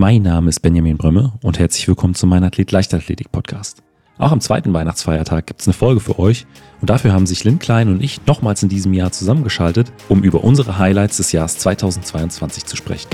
Mein Name ist Benjamin Brömme und herzlich willkommen zum Mein Athlet Leichtathletik Podcast. Auch am zweiten Weihnachtsfeiertag gibt es eine Folge für euch und dafür haben sich Lynn Klein und ich nochmals in diesem Jahr zusammengeschaltet, um über unsere Highlights des Jahres 2022 zu sprechen.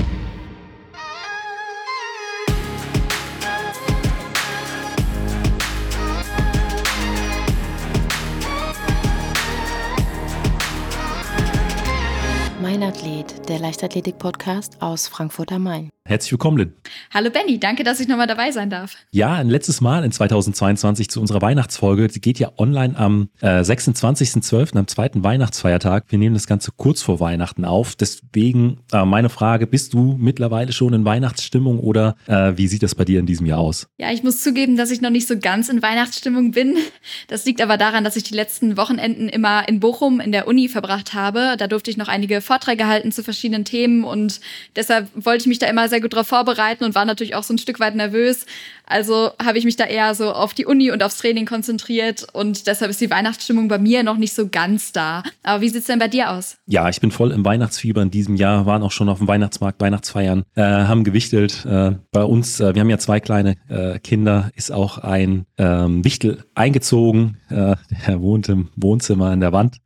Mein Athlet, der Leichtathletik-Podcast aus Frankfurt am Main. Herzlich willkommen, Lynn. Hallo Benny, danke, dass ich nochmal dabei sein darf. Ja, ein letztes Mal in 2022 zu unserer Weihnachtsfolge. Die geht ja online am äh, 26.12., am zweiten Weihnachtsfeiertag. Wir nehmen das Ganze kurz vor Weihnachten auf. Deswegen äh, meine Frage, bist du mittlerweile schon in Weihnachtsstimmung oder äh, wie sieht das bei dir in diesem Jahr aus? Ja, ich muss zugeben, dass ich noch nicht so ganz in Weihnachtsstimmung bin. Das liegt aber daran, dass ich die letzten Wochenenden immer in Bochum in der Uni verbracht habe. Da durfte ich noch einige Vorträge halten zu verschiedenen Themen und deshalb wollte ich mich da immer sehr sehr gut darauf vorbereiten und war natürlich auch so ein Stück weit nervös. Also habe ich mich da eher so auf die Uni und aufs Training konzentriert und deshalb ist die Weihnachtsstimmung bei mir noch nicht so ganz da. Aber wie sieht es denn bei dir aus? Ja, ich bin voll im Weihnachtsfieber in diesem Jahr, waren auch schon auf dem Weihnachtsmarkt, Weihnachtsfeiern, äh, haben gewichtelt. Äh, bei uns, äh, wir haben ja zwei kleine äh, Kinder, ist auch ein ähm, Wichtel eingezogen. Äh, der wohnt im Wohnzimmer in der Wand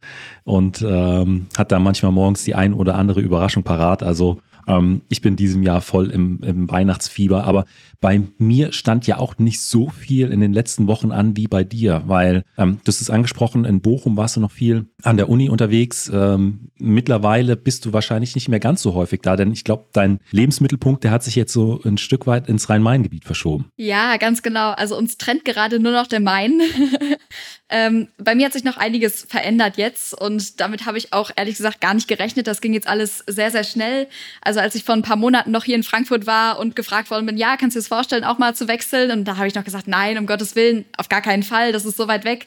und ähm, hat da manchmal morgens die ein oder andere Überraschung parat. Also ähm, ich bin diesem Jahr voll im, im Weihnachtsfieber, aber bei mir stand ja auch nicht so viel in den letzten Wochen an wie bei dir, weil ähm, du hast es angesprochen, in Bochum warst du noch viel an der Uni unterwegs. Ähm, mittlerweile bist du wahrscheinlich nicht mehr ganz so häufig da, denn ich glaube, dein Lebensmittelpunkt, der hat sich jetzt so ein Stück weit ins Rhein-Main-Gebiet verschoben. Ja, ganz genau. Also uns trennt gerade nur noch der Main. ähm, bei mir hat sich noch einiges verändert jetzt und damit habe ich auch ehrlich gesagt gar nicht gerechnet. Das ging jetzt alles sehr, sehr schnell. Also als ich vor ein paar Monaten noch hier in Frankfurt war und gefragt worden bin, ja, kannst du dir das vorstellen, auch mal zu wechseln? Und da habe ich noch gesagt, nein, um Gottes Willen, auf gar keinen Fall, das ist so weit weg.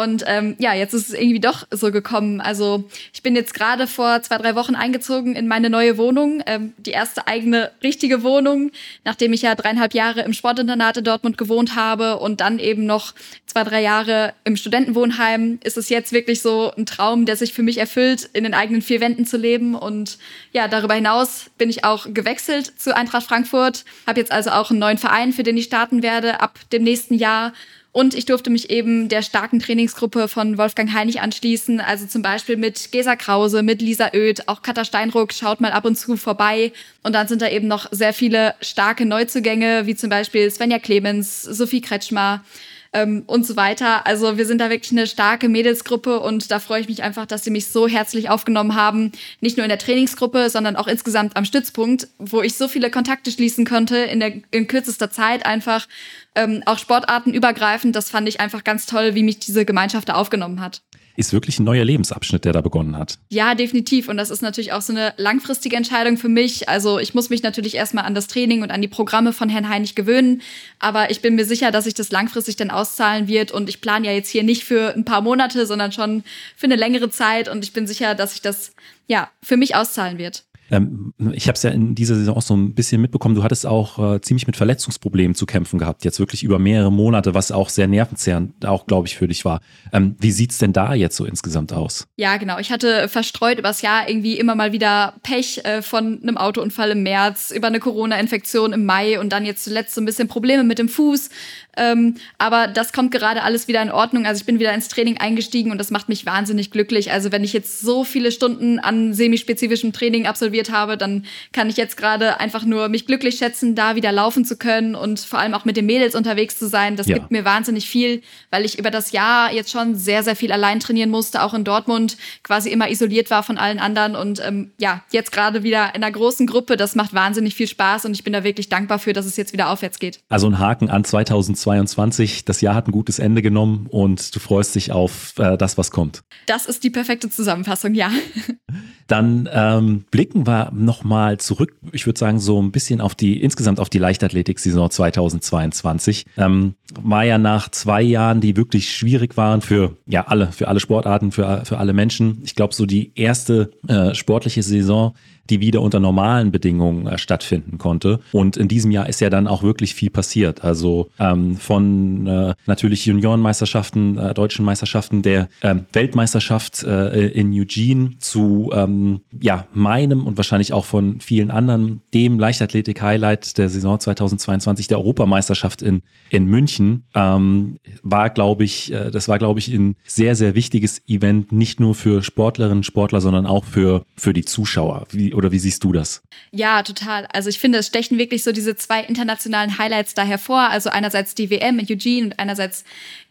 Und ähm, ja, jetzt ist es irgendwie doch so gekommen. Also ich bin jetzt gerade vor zwei, drei Wochen eingezogen in meine neue Wohnung, ähm, die erste eigene richtige Wohnung, nachdem ich ja dreieinhalb Jahre im Sportinternat in Dortmund gewohnt habe und dann eben noch zwei, drei Jahre im Studentenwohnheim, ist es jetzt wirklich so ein Traum, der sich für mich erfüllt, in den eigenen vier Wänden zu leben. Und ja, darüber hinaus bin ich auch gewechselt zu Eintracht Frankfurt, habe jetzt also auch einen neuen Verein, für den ich starten werde ab dem nächsten Jahr und ich durfte mich eben der starken Trainingsgruppe von Wolfgang Heinig anschließen, also zum Beispiel mit Gesa Krause, mit Lisa Oeth, auch Katha Steinruck schaut mal ab und zu vorbei. Und dann sind da eben noch sehr viele starke Neuzugänge, wie zum Beispiel Svenja Clemens, Sophie Kretschmer, ähm, und so weiter. Also wir sind da wirklich eine starke Mädelsgruppe und da freue ich mich einfach, dass sie mich so herzlich aufgenommen haben. Nicht nur in der Trainingsgruppe, sondern auch insgesamt am Stützpunkt, wo ich so viele Kontakte schließen konnte in, der, in kürzester Zeit einfach. Ähm, auch sportartenübergreifend. Das fand ich einfach ganz toll, wie mich diese Gemeinschaft da aufgenommen hat ist wirklich ein neuer Lebensabschnitt, der da begonnen hat. Ja, definitiv. Und das ist natürlich auch so eine langfristige Entscheidung für mich. Also ich muss mich natürlich erstmal an das Training und an die Programme von Herrn Heinig gewöhnen. Aber ich bin mir sicher, dass sich das langfristig dann auszahlen wird. Und ich plane ja jetzt hier nicht für ein paar Monate, sondern schon für eine längere Zeit. Und ich bin sicher, dass sich das ja für mich auszahlen wird. Ähm, ich habe es ja in dieser Saison auch so ein bisschen mitbekommen, du hattest auch äh, ziemlich mit Verletzungsproblemen zu kämpfen gehabt, jetzt wirklich über mehrere Monate, was auch sehr nervenzehrend auch, glaube ich, für dich war. Ähm, wie sieht's denn da jetzt so insgesamt aus? Ja, genau. Ich hatte verstreut übers Jahr irgendwie immer mal wieder Pech äh, von einem Autounfall im März, über eine Corona-Infektion im Mai und dann jetzt zuletzt so ein bisschen Probleme mit dem Fuß. Ähm, aber das kommt gerade alles wieder in Ordnung. Also ich bin wieder ins Training eingestiegen und das macht mich wahnsinnig glücklich. Also wenn ich jetzt so viele Stunden an semispezifischem Training absolviert habe, dann kann ich jetzt gerade einfach nur mich glücklich schätzen, da wieder laufen zu können und vor allem auch mit den Mädels unterwegs zu sein. Das ja. gibt mir wahnsinnig viel, weil ich über das Jahr jetzt schon sehr, sehr viel allein trainieren musste, auch in Dortmund quasi immer isoliert war von allen anderen und ähm, ja, jetzt gerade wieder in einer großen Gruppe. Das macht wahnsinnig viel Spaß und ich bin da wirklich dankbar für, dass es jetzt wieder aufwärts geht. Also ein Haken an 2020 2022. Das Jahr hat ein gutes Ende genommen und du freust dich auf äh, das, was kommt. Das ist die perfekte Zusammenfassung, ja. Dann ähm, blicken wir nochmal zurück, ich würde sagen, so ein bisschen auf die, insgesamt auf die Leichtathletik-Saison 2022. Ähm, war ja nach zwei Jahren, die wirklich schwierig waren für ja alle, für alle Sportarten, für, für alle Menschen. Ich glaube, so die erste äh, sportliche Saison, die wieder unter normalen Bedingungen äh, stattfinden konnte. Und in diesem Jahr ist ja dann auch wirklich viel passiert. Also ähm, von äh, natürlich Juniorenmeisterschaften, äh, deutschen Meisterschaften, der ähm, Weltmeisterschaft äh, in Eugene zu ähm, ja, meinem und wahrscheinlich auch von vielen anderen dem Leichtathletik-Highlight der Saison 2022, der Europameisterschaft in, in München, ähm, war, glaube ich, äh, das war, glaube ich, ein sehr, sehr wichtiges Event, nicht nur für Sportlerinnen, Sportler, sondern auch für, für die Zuschauer. Wie, oder wie siehst du das? Ja, total. Also ich finde, es stechen wirklich so diese zwei internationalen Highlights da hervor. Also einerseits die WM in Eugene und einerseits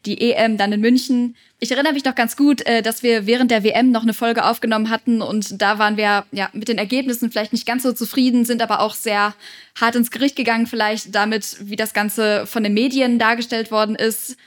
die EM dann in München. Ich erinnere mich noch ganz gut, äh, dass wir während der WM noch eine Folge aufgenommen hatten und da waren wir ja mit den Ergebnissen vielleicht nicht ganz so zufrieden, sind aber auch sehr hart ins Gericht gegangen, vielleicht damit, wie das Ganze von den Medien dargestellt worden ist.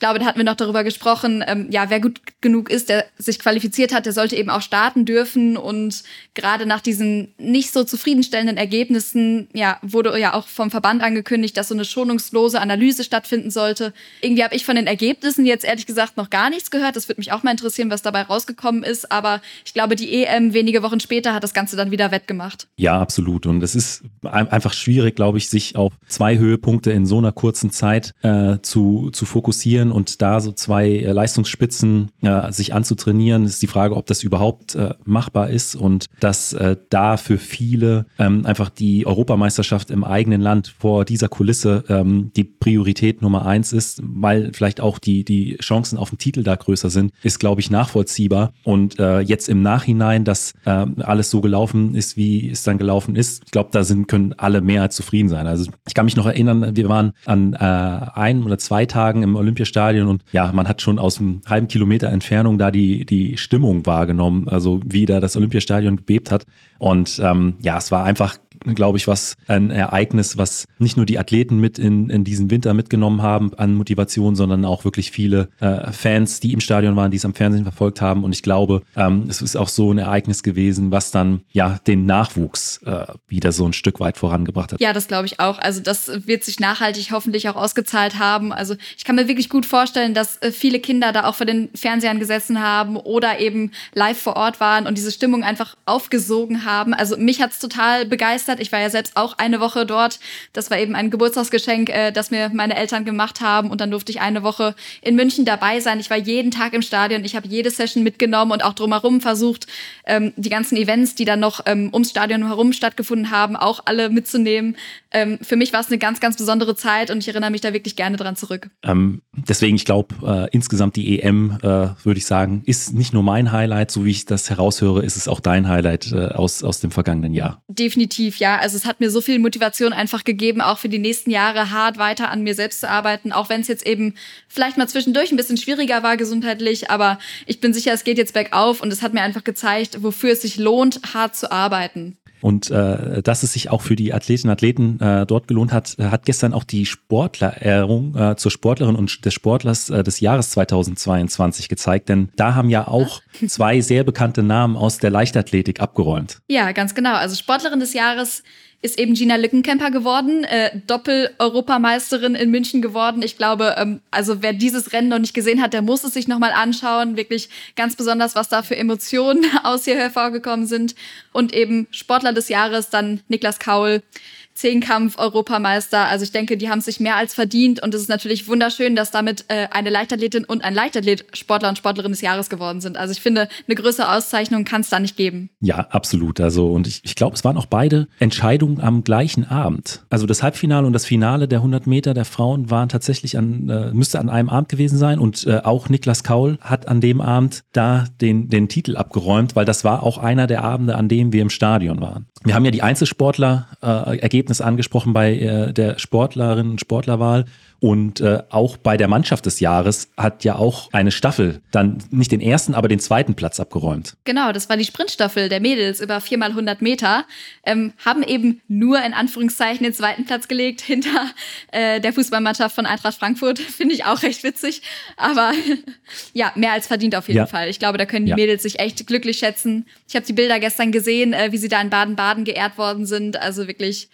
Ich glaube, da hatten wir noch darüber gesprochen, ähm, ja, wer gut genug ist, der sich qualifiziert hat, der sollte eben auch starten dürfen. Und gerade nach diesen nicht so zufriedenstellenden Ergebnissen, ja, wurde ja auch vom Verband angekündigt, dass so eine schonungslose Analyse stattfinden sollte. Irgendwie habe ich von den Ergebnissen jetzt ehrlich gesagt noch gar nichts gehört. Das würde mich auch mal interessieren, was dabei rausgekommen ist. Aber ich glaube, die EM wenige Wochen später hat das Ganze dann wieder wettgemacht. Ja, absolut. Und es ist einfach schwierig, glaube ich, sich auf zwei Höhepunkte in so einer kurzen Zeit äh, zu, zu fokussieren und da so zwei äh, Leistungsspitzen äh, sich anzutrainieren, ist die Frage, ob das überhaupt äh, machbar ist und dass äh, da für viele ähm, einfach die Europameisterschaft im eigenen Land vor dieser Kulisse ähm, die Priorität Nummer eins ist, weil vielleicht auch die, die Chancen auf den Titel da größer sind, ist, glaube ich, nachvollziehbar. Und äh, jetzt im Nachhinein, dass äh, alles so gelaufen ist, wie es dann gelaufen ist, ich glaube, da sind, können alle mehr als zufrieden sein. Also ich kann mich noch erinnern, wir waren an äh, ein oder zwei Tagen im Olympiastadion Stadion und ja, man hat schon aus einem halben Kilometer Entfernung da die, die Stimmung wahrgenommen, also wie da das Olympiastadion gebebt hat. Und ähm, ja, es war einfach glaube ich, was ein Ereignis, was nicht nur die Athleten mit in, in diesen Winter mitgenommen haben an Motivation, sondern auch wirklich viele äh, Fans, die im Stadion waren, die es am Fernsehen verfolgt haben. Und ich glaube, ähm, es ist auch so ein Ereignis gewesen, was dann ja den Nachwuchs äh, wieder so ein Stück weit vorangebracht hat. Ja, das glaube ich auch. Also das wird sich nachhaltig hoffentlich auch ausgezahlt haben. Also ich kann mir wirklich gut vorstellen, dass äh, viele Kinder da auch vor den Fernsehern gesessen haben oder eben live vor Ort waren und diese Stimmung einfach aufgesogen haben. Also mich hat's total begeistert begeistert. Ich war ja selbst auch eine Woche dort. Das war eben ein Geburtstagsgeschenk, äh, das mir meine Eltern gemacht haben. Und dann durfte ich eine Woche in München dabei sein. Ich war jeden Tag im Stadion. Ich habe jede Session mitgenommen und auch drumherum versucht, ähm, die ganzen Events, die dann noch ähm, ums Stadion herum stattgefunden haben, auch alle mitzunehmen. Ähm, für mich war es eine ganz, ganz besondere Zeit und ich erinnere mich da wirklich gerne dran zurück. Ähm, deswegen, ich glaube, äh, insgesamt die EM, äh, würde ich sagen, ist nicht nur mein Highlight, so wie ich das heraushöre, ist es auch dein Highlight äh, aus, aus dem vergangenen Jahr. Definitiv, ja. Also es hat mir so viel Motivation einfach gegeben, auch für die nächsten Jahre hart weiter an mir selbst zu arbeiten, auch wenn es jetzt eben vielleicht mal zwischendurch ein bisschen schwieriger war gesundheitlich, aber ich bin sicher, es geht jetzt bergauf und es hat mir einfach gezeigt, wofür es sich lohnt, hart zu arbeiten. Und äh, dass es sich auch für die Athletinnen und Athleten äh, dort gelohnt hat, hat gestern auch die Sportlerehrung äh, zur Sportlerin und des Sportlers äh, des Jahres 2022 gezeigt. Denn da haben ja auch zwei sehr bekannte Namen aus der Leichtathletik abgeräumt. Ja, ganz genau. Also Sportlerin des Jahres ist eben Gina Lückenkämper geworden, äh, Doppel-Europameisterin in München geworden. Ich glaube, ähm, also wer dieses Rennen noch nicht gesehen hat, der muss es sich nochmal anschauen. Wirklich ganz besonders, was da für Emotionen aus hier hervorgekommen sind. Und eben Sportler des Jahres, dann Niklas Kaul. Zehnkampf-Europameister. Also ich denke, die haben sich mehr als verdient und es ist natürlich wunderschön, dass damit äh, eine Leichtathletin und ein Leichtathlet Sportler und Sportlerin des Jahres geworden sind. Also ich finde, eine größere Auszeichnung kann es da nicht geben. Ja, absolut. Also und ich, ich glaube, es waren auch beide Entscheidungen am gleichen Abend. Also das Halbfinale und das Finale der 100 Meter der Frauen waren tatsächlich an, äh, müsste an einem Abend gewesen sein und äh, auch Niklas Kaul hat an dem Abend da den, den Titel abgeräumt, weil das war auch einer der Abende, an dem wir im Stadion waren. Wir haben ja die Einzelsportler-Ergebnisse äh, Ergebnis angesprochen bei äh, der Sportlerinnen und Sportlerwahl. Und äh, auch bei der Mannschaft des Jahres hat ja auch eine Staffel dann nicht den ersten, aber den zweiten Platz abgeräumt. Genau, das war die Sprintstaffel der Mädels über viermal 100 Meter. Ähm, haben eben nur in Anführungszeichen den zweiten Platz gelegt hinter äh, der Fußballmannschaft von Eintracht Frankfurt. Finde ich auch recht witzig. Aber ja, mehr als verdient auf jeden ja. Fall. Ich glaube, da können die ja. Mädels sich echt glücklich schätzen. Ich habe die Bilder gestern gesehen, äh, wie sie da in Baden-Baden geehrt worden sind. Also wirklich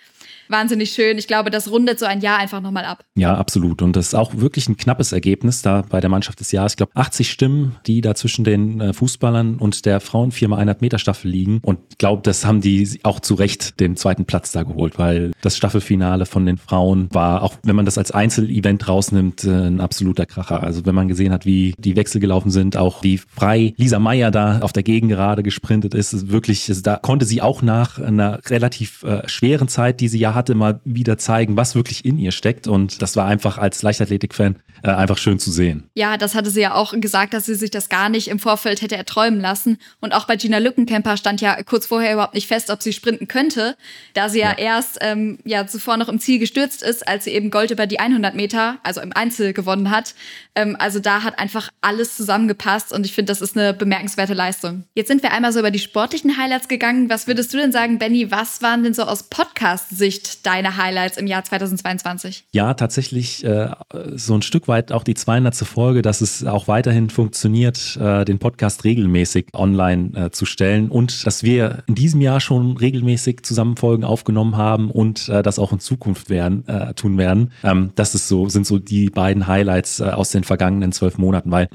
wahnsinnig schön. Ich glaube, das rundet so ein Jahr einfach nochmal ab. Ja, absolut. Und das ist auch wirklich ein knappes Ergebnis da bei der Mannschaft des Jahres. Ich glaube, 80 Stimmen, die da zwischen den äh, Fußballern und der Frauen 4x100 Meter Staffel liegen. Und ich glaube, das haben die auch zu Recht den zweiten Platz da geholt, weil das Staffelfinale von den Frauen war, auch wenn man das als Einzelevent rausnimmt, äh, ein absoluter Kracher. Also wenn man gesehen hat, wie die Wechsel gelaufen sind, auch wie frei Lisa Meyer da auf der Gegengerade gesprintet ist, ist wirklich, da konnte sie auch nach einer relativ äh, schweren Zeit, die sie ja hatte, mal wieder zeigen, was wirklich in ihr steckt. Und das war einfach als Leichtathletik-Fan äh, einfach schön zu sehen. Ja, das hatte sie ja auch gesagt, dass sie sich das gar nicht im Vorfeld hätte erträumen lassen. Und auch bei Gina Lückenkämper stand ja kurz vorher überhaupt nicht fest, ob sie sprinten könnte, da sie ja, ja erst ähm, ja zuvor noch im Ziel gestürzt ist, als sie eben Gold über die 100 Meter, also im Einzel gewonnen hat. Ähm, also da hat einfach alles zusammengepasst und ich finde, das ist eine bemerkenswerte Leistung. Jetzt sind wir einmal so über die sportlichen Highlights gegangen. Was würdest du denn sagen, Benny? Was waren denn so aus Podcast-Sicht deine Highlights im Jahr 2022? Ja, tatsächlich äh, so ein Stück weit auch die 200. Folge, dass es auch weiterhin funktioniert, äh, den Podcast regelmäßig online äh, zu stellen und dass wir in diesem Jahr schon regelmäßig zusammen Folgen aufgenommen haben und äh, das auch in Zukunft werden, äh, tun werden. Ähm, das ist so, sind so die beiden Highlights äh, aus den vergangenen zwölf Monaten, weil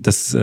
das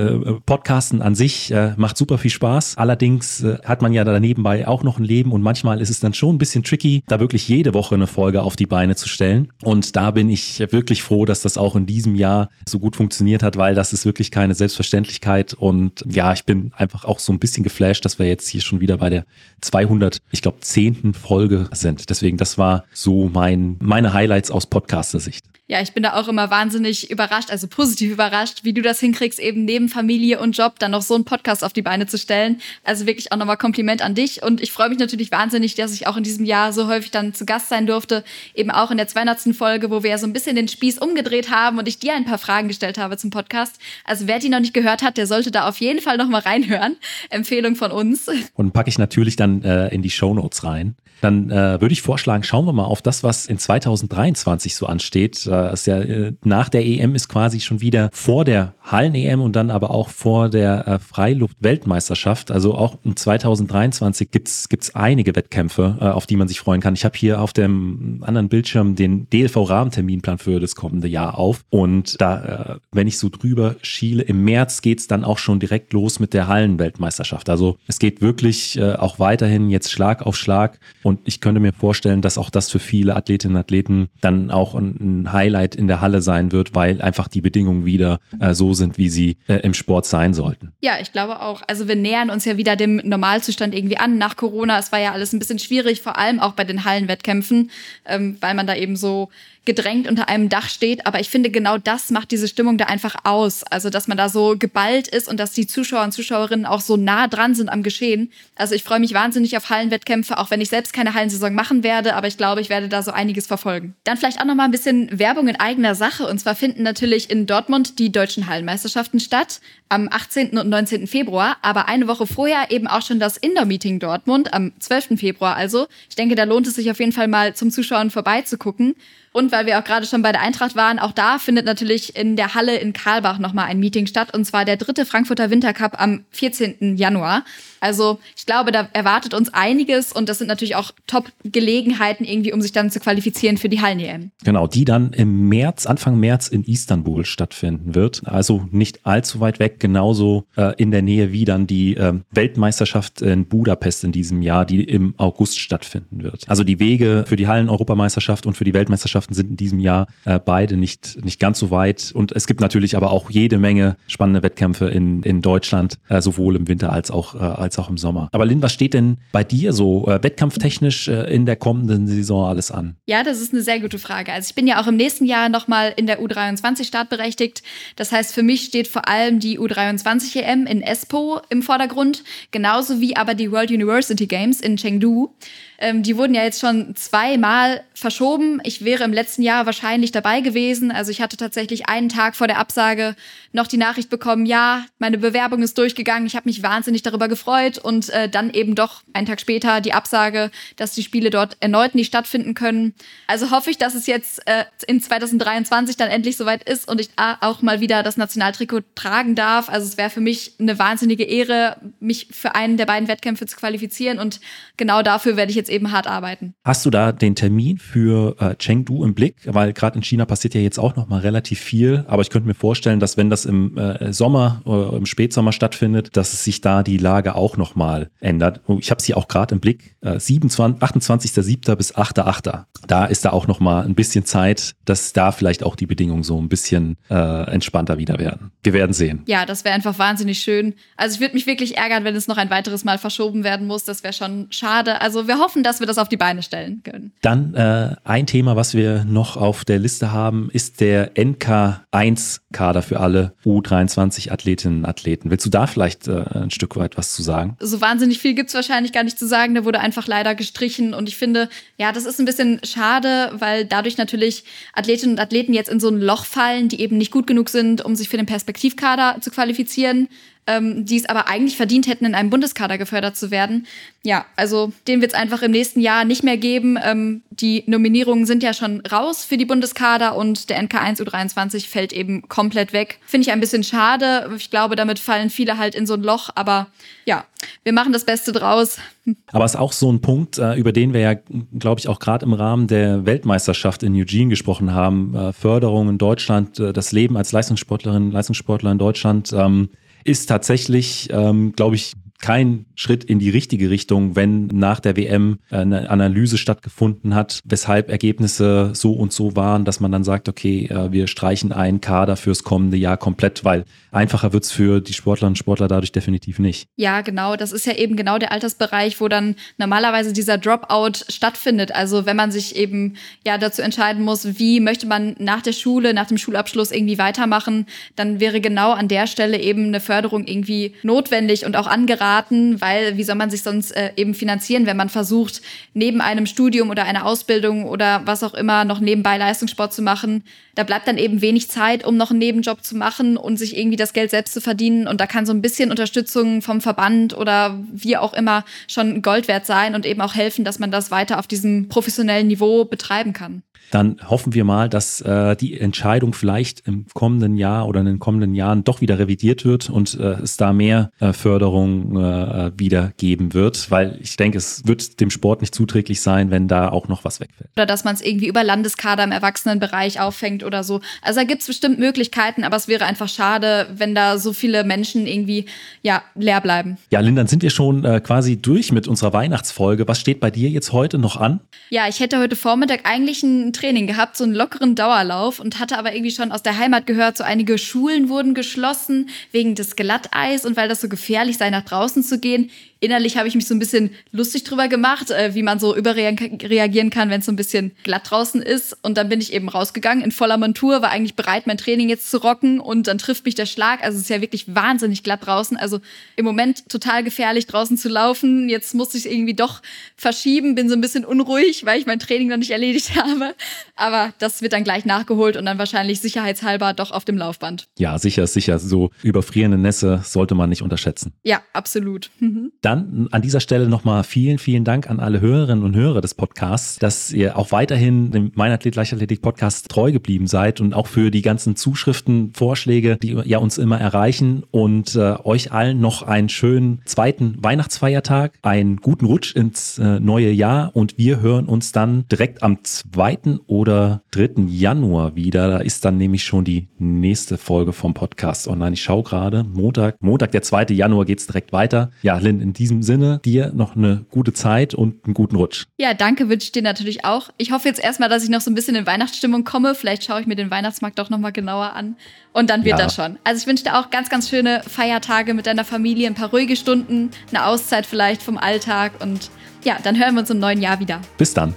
Podcasten an sich macht super viel Spaß. Allerdings hat man ja da nebenbei auch noch ein Leben und manchmal ist es dann schon ein bisschen tricky, da wirklich jede Woche eine Folge auf die Beine zu stellen. Und da bin ich wirklich froh, dass das auch in diesem Jahr so gut funktioniert hat, weil das ist wirklich keine Selbstverständlichkeit. Und ja, ich bin einfach auch so ein bisschen geflasht, dass wir jetzt hier schon wieder bei der 200, ich glaube, zehnten Folge sind. Deswegen, das war so mein, meine Highlights aus Podcaster-Sicht ja, ich bin da auch immer wahnsinnig überrascht, also positiv überrascht, wie du das hinkriegst, eben neben Familie und Job dann noch so einen Podcast auf die Beine zu stellen. Also wirklich auch nochmal Kompliment an dich. Und ich freue mich natürlich wahnsinnig, dass ich auch in diesem Jahr so häufig dann zu Gast sein durfte. Eben auch in der 200. Folge, wo wir ja so ein bisschen den Spieß umgedreht haben und ich dir ein paar Fragen gestellt habe zum Podcast. Also wer die noch nicht gehört hat, der sollte da auf jeden Fall nochmal reinhören. Empfehlung von uns. Und packe ich natürlich dann äh, in die Show Notes rein. Dann äh, würde ich vorschlagen, schauen wir mal auf das, was in 2023 so ansteht. Äh, ist ja, äh, nach der EM ist quasi schon wieder vor der Hallen-EM und dann aber auch vor der äh, Freiluft-Weltmeisterschaft. Also auch in 2023 gibt's gibt's einige Wettkämpfe, äh, auf die man sich freuen kann. Ich habe hier auf dem anderen Bildschirm den DLV-Rahmenterminplan für das kommende Jahr auf. Und da, wenn ich so drüber schiele, im März geht's dann auch schon direkt los mit der Hallen-Weltmeisterschaft. Also es geht wirklich auch weiterhin jetzt Schlag auf Schlag. Und ich könnte mir vorstellen, dass auch das für viele Athletinnen und Athleten dann auch ein, Highlight in der Halle sein wird, weil einfach die Bedingungen wieder äh, so sind, wie sie äh, im Sport sein sollten. Ja, ich glaube auch. Also wir nähern uns ja wieder dem Normalzustand irgendwie an nach Corona. Es war ja alles ein bisschen schwierig, vor allem auch bei den Hallenwettkämpfen, ähm, weil man da eben so gedrängt unter einem Dach steht. Aber ich finde, genau das macht diese Stimmung da einfach aus. Also, dass man da so geballt ist und dass die Zuschauer und Zuschauerinnen auch so nah dran sind am Geschehen. Also, ich freue mich wahnsinnig auf Hallenwettkämpfe, auch wenn ich selbst keine Hallensaison machen werde. Aber ich glaube, ich werde da so einiges verfolgen. Dann vielleicht auch noch mal ein bisschen Werbung in eigener Sache. Und zwar finden natürlich in Dortmund die deutschen Hallenmeisterschaften statt am 18. und 19. Februar. Aber eine Woche vorher eben auch schon das Indoor-Meeting Dortmund am 12. Februar. Also, ich denke, da lohnt es sich auf jeden Fall mal zum Zuschauen vorbeizugucken. Und weil wir auch gerade schon bei der Eintracht waren, auch da findet natürlich in der Halle in Karlbach nochmal ein Meeting statt. Und zwar der dritte Frankfurter Wintercup am 14. Januar. Also ich glaube, da erwartet uns einiges und das sind natürlich auch Top-Gelegenheiten irgendwie, um sich dann zu qualifizieren für die Hallen-EM. Genau, die dann im März, Anfang März in Istanbul stattfinden wird. Also nicht allzu weit weg, genauso äh, in der Nähe wie dann die äh, Weltmeisterschaft in Budapest in diesem Jahr, die im August stattfinden wird. Also die Wege für die Hallen-Europameisterschaft und für die Weltmeisterschaften sind in diesem Jahr äh, beide nicht, nicht ganz so weit. Und es gibt natürlich aber auch jede Menge spannende Wettkämpfe in, in Deutschland, äh, sowohl im Winter als auch, äh, als auch im Sommer. Aber Lynn, was steht denn bei dir so äh, wettkampftechnisch in der kommenden Saison alles an? Ja, das ist eine sehr gute Frage. Also ich bin ja auch im nächsten Jahr nochmal in der U23 startberechtigt. Das heißt, für mich steht vor allem die U23 EM in Espoo im Vordergrund, genauso wie aber die World University Games in Chengdu. Ähm, die wurden ja jetzt schon zweimal verschoben. Ich wäre im letzten Jahr wahrscheinlich dabei gewesen. Also ich hatte tatsächlich einen Tag vor der Absage noch die Nachricht bekommen, ja, meine Bewerbung ist durchgegangen. Ich habe mich wahnsinnig darüber gefreut und äh, dann eben doch einen Tag später die Absage, dass die Spiele dort erneut nicht stattfinden können. Also hoffe ich, dass es jetzt äh, in 2023 dann endlich soweit ist und ich auch mal wieder das Nationaltrikot tragen darf. Also es wäre für mich eine wahnsinnige Ehre, mich für einen der beiden Wettkämpfe zu qualifizieren und genau dafür werde ich jetzt jetzt eben hart arbeiten. Hast du da den Termin für äh, Chengdu im Blick? Weil gerade in China passiert ja jetzt auch noch mal relativ viel. Aber ich könnte mir vorstellen, dass wenn das im äh, Sommer oder im Spätsommer stattfindet, dass es sich da die Lage auch noch mal ändert. Ich habe sie auch gerade im Blick. Äh, 28.07. bis 8.08. Da ist da auch noch mal ein bisschen Zeit, dass da vielleicht auch die Bedingungen so ein bisschen äh, entspannter wieder werden. Wir werden sehen. Ja, das wäre einfach wahnsinnig schön. Also ich würde mich wirklich ärgern, wenn es noch ein weiteres Mal verschoben werden muss. Das wäre schon schade. Also wir hoffen, dass wir das auf die Beine stellen können. Dann äh, ein Thema, was wir noch auf der Liste haben, ist der NK1-Kader für alle U23-Athletinnen und Athleten. Willst du da vielleicht äh, ein Stück weit was zu sagen? So wahnsinnig viel gibt es wahrscheinlich gar nicht zu sagen. Der wurde einfach leider gestrichen. Und ich finde, ja, das ist ein bisschen schade, weil dadurch natürlich Athletinnen und Athleten jetzt in so ein Loch fallen, die eben nicht gut genug sind, um sich für den Perspektivkader zu qualifizieren ähm, die es aber eigentlich verdient hätten, in einem Bundeskader gefördert zu werden. Ja, also den wird es einfach im nächsten Jahr nicht mehr geben. Ähm, die Nominierungen sind ja schon raus für die Bundeskader und der NK1 U23 fällt eben komplett weg. Finde ich ein bisschen schade. Ich glaube, damit fallen viele halt in so ein Loch, aber ja, wir machen das Beste draus. Aber es ist auch so ein Punkt, äh, über den wir ja, glaube ich, auch gerade im Rahmen der Weltmeisterschaft in Eugene gesprochen haben. Äh, Förderung in Deutschland, äh, das Leben als Leistungssportlerin, Leistungssportler in Deutschland ähm, ist tatsächlich, ähm, glaube ich, kein Schritt in die richtige Richtung, wenn nach der WM eine Analyse stattgefunden hat, weshalb Ergebnisse so und so waren, dass man dann sagt, okay, äh, wir streichen einen Kader fürs kommende Jahr komplett, weil einfacher wird es für die Sportlerinnen und Sportler dadurch definitiv nicht. Ja, genau. Das ist ja eben genau der Altersbereich, wo dann normalerweise dieser Dropout stattfindet. Also wenn man sich eben ja dazu entscheiden muss, wie möchte man nach der Schule, nach dem Schulabschluss irgendwie weitermachen, dann wäre genau an der Stelle eben eine Förderung irgendwie notwendig und auch angeraten raten, weil wie soll man sich sonst äh, eben finanzieren, wenn man versucht, neben einem Studium oder einer Ausbildung oder was auch immer noch nebenbei Leistungssport zu machen. Da bleibt dann eben wenig Zeit, um noch einen Nebenjob zu machen und sich irgendwie das Geld selbst zu verdienen. Und da kann so ein bisschen Unterstützung vom Verband oder wie auch immer schon Gold wert sein und eben auch helfen, dass man das weiter auf diesem professionellen Niveau betreiben kann dann hoffen wir mal, dass äh, die Entscheidung vielleicht im kommenden Jahr oder in den kommenden Jahren doch wieder revidiert wird und äh, es da mehr äh, Förderung äh, wieder geben wird, weil ich denke, es wird dem Sport nicht zuträglich sein, wenn da auch noch was wegfällt. Oder dass man es irgendwie über Landeskader im Erwachsenenbereich auffängt oder so. Also da gibt es bestimmt Möglichkeiten, aber es wäre einfach schade, wenn da so viele Menschen irgendwie ja leer bleiben. Ja, Lynn, dann sind wir schon äh, quasi durch mit unserer Weihnachtsfolge. Was steht bei dir jetzt heute noch an? Ja, ich hätte heute Vormittag eigentlich Training gehabt, so einen lockeren Dauerlauf und hatte aber irgendwie schon aus der Heimat gehört, so einige Schulen wurden geschlossen wegen des Glatteis und weil das so gefährlich sei, nach draußen zu gehen innerlich habe ich mich so ein bisschen lustig drüber gemacht, äh, wie man so überreagieren kann, wenn es so ein bisschen glatt draußen ist. Und dann bin ich eben rausgegangen in voller Montur, war eigentlich bereit, mein Training jetzt zu rocken und dann trifft mich der Schlag. Also es ist ja wirklich wahnsinnig glatt draußen. Also im Moment total gefährlich draußen zu laufen. Jetzt musste ich irgendwie doch verschieben, bin so ein bisschen unruhig, weil ich mein Training noch nicht erledigt habe. Aber das wird dann gleich nachgeholt und dann wahrscheinlich sicherheitshalber doch auf dem Laufband. Ja, sicher, sicher. So überfrierende Nässe sollte man nicht unterschätzen. Ja, absolut. Mhm. Dann an dieser Stelle nochmal vielen, vielen Dank an alle Hörerinnen und Hörer des Podcasts, dass ihr auch weiterhin dem Mein Athlet Leichtathletik Podcast treu geblieben seid und auch für die ganzen Zuschriften, Vorschläge, die ja uns immer erreichen und äh, euch allen noch einen schönen zweiten Weihnachtsfeiertag, einen guten Rutsch ins äh, neue Jahr und wir hören uns dann direkt am 2. oder 3. Januar wieder. Da ist dann nämlich schon die nächste Folge vom Podcast online. Ich schaue gerade, Montag, Montag, der 2. Januar geht es direkt weiter. Ja, Lynn, in diesem Sinne dir noch eine gute Zeit und einen guten Rutsch. Ja, danke wünsche ich dir natürlich auch. Ich hoffe jetzt erstmal, dass ich noch so ein bisschen in Weihnachtsstimmung komme. Vielleicht schaue ich mir den Weihnachtsmarkt doch nochmal genauer an. Und dann wird ja. das schon. Also ich wünsche dir auch ganz, ganz schöne Feiertage mit deiner Familie, ein paar ruhige Stunden, eine Auszeit vielleicht vom Alltag. Und ja, dann hören wir uns im neuen Jahr wieder. Bis dann.